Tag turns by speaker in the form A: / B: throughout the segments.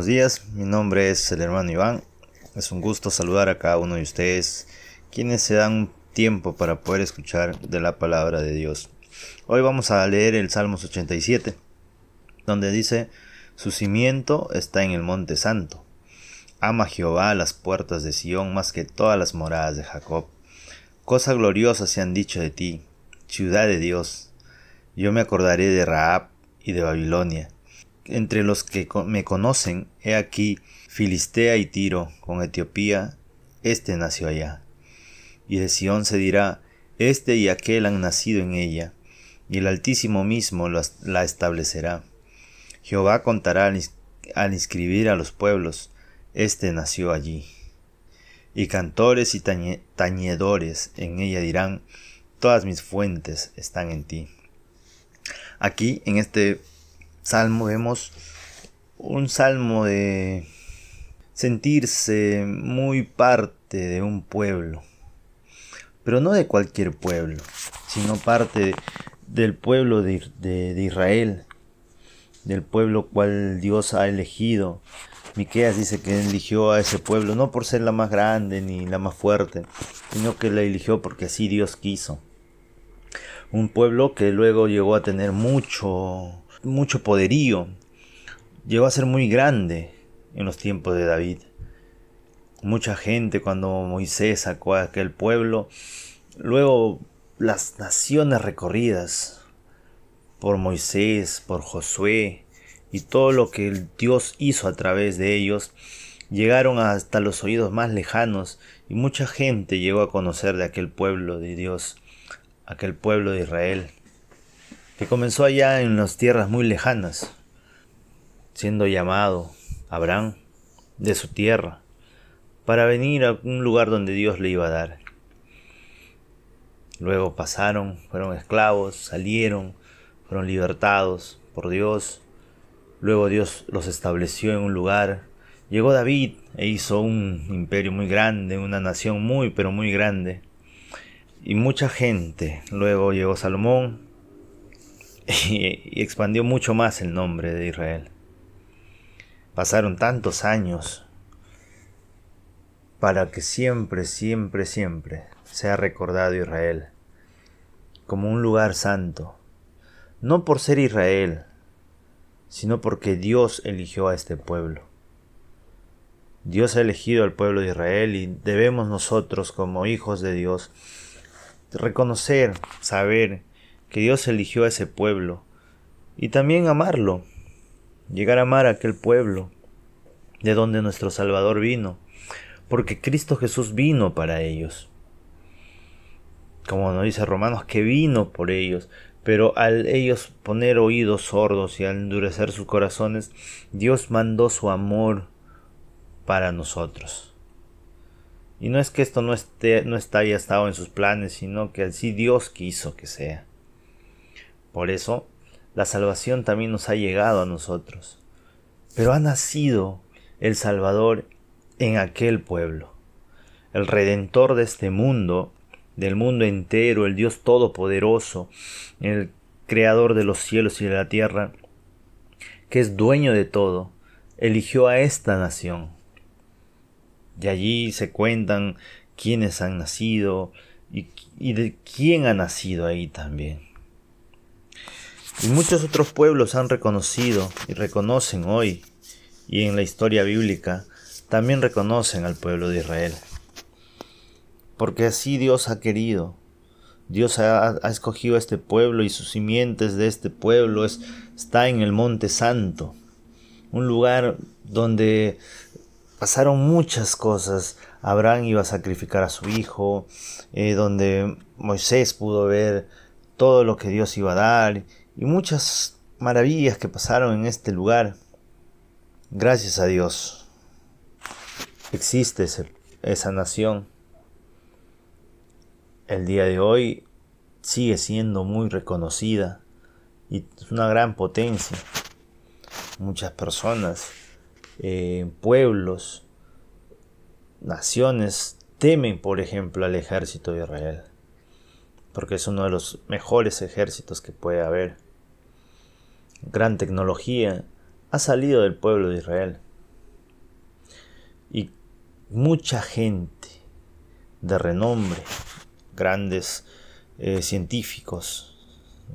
A: buenos días. Mi nombre es el hermano Iván. Es un gusto saludar a cada uno de ustedes, quienes se dan tiempo para poder escuchar de la palabra de Dios. Hoy vamos a leer el Salmos 87, donde dice, Su cimiento está en el monte santo. Ama Jehová las puertas de Sión más que todas las moradas de Jacob. Cosa gloriosa se han dicho de ti, ciudad de Dios. Yo me acordaré de Raab y de Babilonia entre los que me conocen, he aquí Filistea y Tiro, con Etiopía, este nació allá. Y de Sión se dirá, este y aquel han nacido en ella, y el Altísimo mismo la establecerá. Jehová contará al, inscribir a los pueblos, este nació allí. Y cantores y tañedores en ella dirán, todas mis fuentes están en ti. Aquí, en este salmo vemos un salmo de sentirse muy parte de un pueblo, pero no de cualquier pueblo, sino parte del pueblo de, Israel, del pueblo cual Dios ha elegido. Miqueas dice que eligió a ese pueblo no por ser la más grande ni la más fuerte, sino que la eligió porque así Dios quiso. Un pueblo que luego llegó a tener mucho mucho poderío. Llegó a ser muy grande en los tiempos de David. Mucha gente cuando Moisés sacó a aquel pueblo, luego las naciones recorridas por Moisés, por Josué y todo lo que Dios hizo a través de ellos, llegaron hasta los oídos más lejanos y mucha gente llegó a conocer de aquel pueblo de Dios, aquel pueblo de Israel que comenzó allá en las tierras muy lejanas, siendo llamado Abraham de su tierra para venir a un lugar donde Dios le iba a dar. Luego pasaron, fueron esclavos, salieron, fueron libertados por Dios. Luego Dios los estableció en un lugar. Llegó David e hizo un imperio muy grande, una nación muy pero muy grande. Y mucha gente. Luego llegó Salomón, y, expandió mucho más el nombre de Israel. Pasaron tantos años para que siempre, siempre, siempre sea recordado Israel como un lugar santo, no por ser Israel, sino porque Dios eligió a este pueblo. Dios ha elegido al pueblo de Israel y debemos nosotros como hijos de Dios reconocer, saber que Dios eligió a ese pueblo y también amarlo, llegar a amar a aquel pueblo de donde nuestro Salvador vino, porque Cristo Jesús vino para ellos. Como nos dice Romanos, que vino por ellos, pero al ellos poner oídos sordos y al endurecer sus corazones, Dios mandó su amor para nosotros. Y no es que esto no esté, no está haya estado en sus planes, sino que así Dios quiso que sea. Por eso, la salvación también nos ha llegado a nosotros. Pero ha nacido el Salvador en aquel pueblo. El Redentor de este mundo, del mundo entero, el Dios Todopoderoso, el Creador de los cielos y de la tierra, que es dueño de todo, eligió a esta nación. De allí se cuentan quiénes han nacido y, y de quién ha nacido ahí también. Y muchos otros pueblos han reconocido y reconocen hoy, y en la historia bíblica, también reconocen al pueblo de Israel. Porque así Dios ha querido. Dios ha, escogido a este pueblo y sus simientes de este pueblo es, está en el Monte Santo, un lugar donde pasaron muchas cosas. Abraham iba a sacrificar a su hijo, eh, donde Moisés pudo ver todo lo que Dios iba a dar y muchas maravillas que pasaron en este lugar. Gracias a Dios existe esa nación. El día de hoy sigue siendo muy reconocida y es una gran potencia. Muchas personas, eh, pueblos, naciones temen, por ejemplo, al ejército de Israel porque es uno de los mejores ejércitos que puede haber. Gran tecnología ha salido del pueblo de Israel. y mucha gente de renombre, grandes eh, científicos,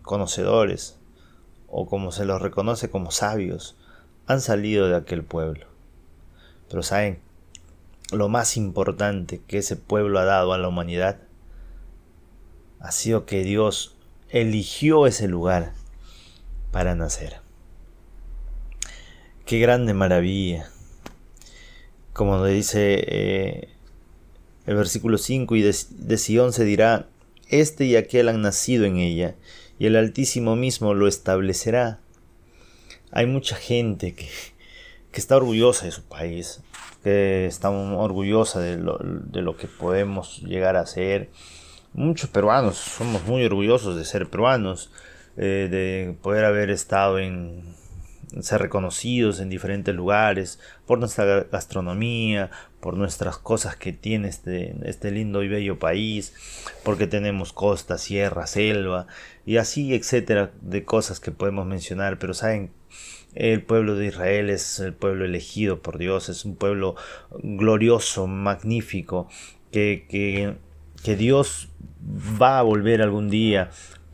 A: conocedores, o como se los reconoce como sabios, han salido de aquel pueblo. Pero saben, lo más importante que ese pueblo ha dado a la humanidad ha sido que Dios eligió ese lugar para nacer. Qué grande maravilla. Como dice eh, el versículo 5, y de, de se dirá, este y aquel han nacido en ella, y el Altísimo mismo lo establecerá. Hay mucha gente que, que está orgullosa de su país, que está orgullosa de lo, de lo que podemos llegar a ser. Muchos peruanos somos muy orgullosos de ser peruanos, eh, de poder haber estado en ser reconocidos en diferentes lugares por nuestra gastronomía, por nuestras cosas que tiene este, este lindo y bello país, porque tenemos costa, sierra, selva y así, etcétera, de cosas que podemos mencionar, pero saben, el pueblo de Israel es el pueblo elegido por Dios, es un pueblo glorioso, magnífico, que, que, que Dios va a volver algún día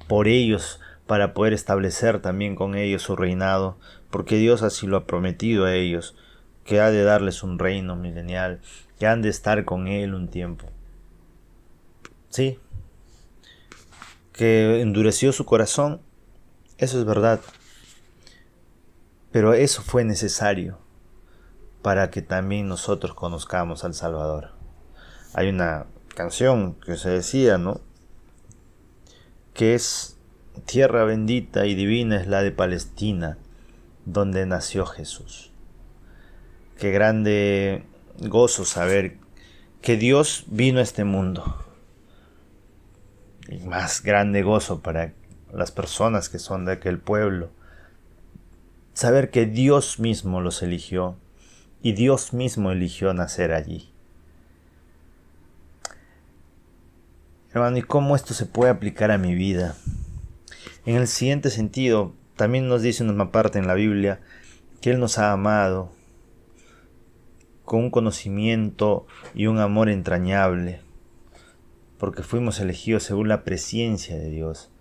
A: por ellos para poder establecer también con ellos su reinado, porque Dios así lo ha prometido a ellos, que ha de darles un reino milenial, que han de estar con Él un tiempo. Sí, que endureció su corazón, eso es verdad, pero eso fue necesario para que también nosotros conozcamos al Salvador. Hay una canción que se decía, ¿no? Que es tierra bendita y divina es la de Palestina, donde nació Jesús. Qué grande gozo saber que Dios vino a este mundo. Y más grande gozo para las personas que son de aquel pueblo. Saber que Dios mismo los eligió y Dios mismo eligió nacer allí. Hermano, ¿y cómo esto se puede aplicar a mi vida? En el siguiente sentido, también nos dice una parte en la Biblia que Él nos ha amado con un conocimiento y un amor entrañable, porque fuimos elegidos según la presencia de Dios.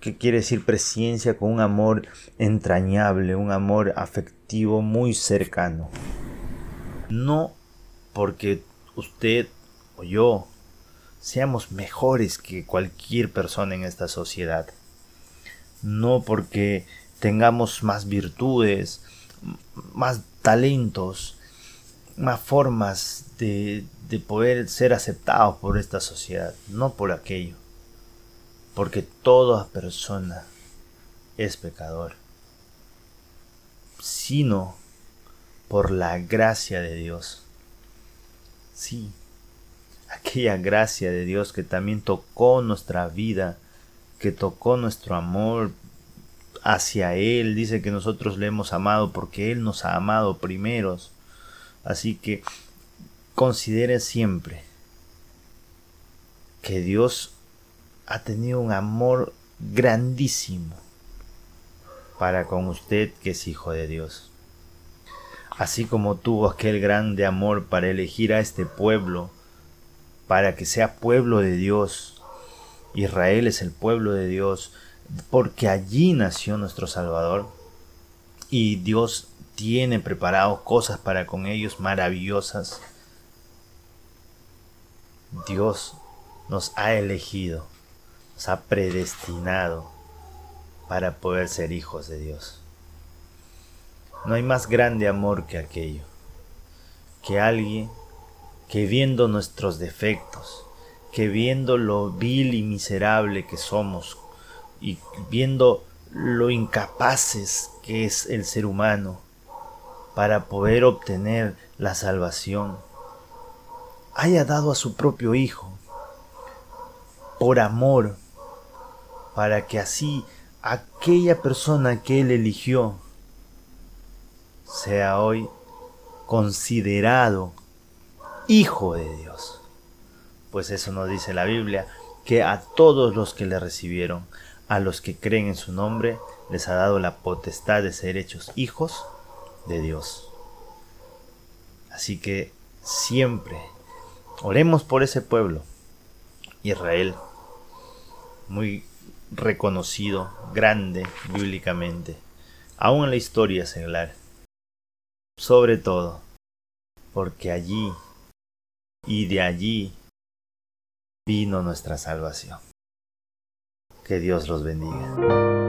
A: ¿Qué quiere decir presencia con un amor entrañable, un amor afectivo muy cercano? No porque usted o yo seamos mejores que cualquier persona en esta sociedad. No porque tengamos más virtudes, más talentos, más formas de, de poder ser aceptados por esta sociedad, no por aquello, porque toda persona es pecador, sino por la gracia de Dios. Sí, aquella gracia de Dios que también tocó nuestra vida que tocó nuestro amor hacia Él. Dice que nosotros le hemos amado porque Él nos ha amado primeros. Así que considere siempre que Dios ha tenido un amor grandísimo para con usted que es hijo de Dios. Así como tuvo aquel grande amor para elegir a este pueblo, para que sea pueblo de Dios, Israel es el pueblo de Dios, porque allí nació nuestro Salvador. Y Dios tiene preparado cosas para con ellos maravillosas. Dios nos ha elegido, nos ha predestinado para poder ser hijos de Dios. No hay más grande amor que aquello, que alguien que viendo nuestros defectos, que viendo lo vil y miserable que somos y viendo lo incapaces que es el ser humano para poder obtener la salvación, haya dado a su propio Hijo por amor, para que así aquella persona que Él eligió sea hoy considerado hijo de Dios. Pues eso nos dice la Biblia, que a todos los que le recibieron, a los que creen en su nombre, les ha dado la potestad de ser hechos hijos de Dios. Así que siempre oremos por ese pueblo, Israel, muy reconocido, grande bíblicamente, aún en la historia secular. Sobre todo, porque allí y de allí vino nuestra salvación. Que Dios los bendiga.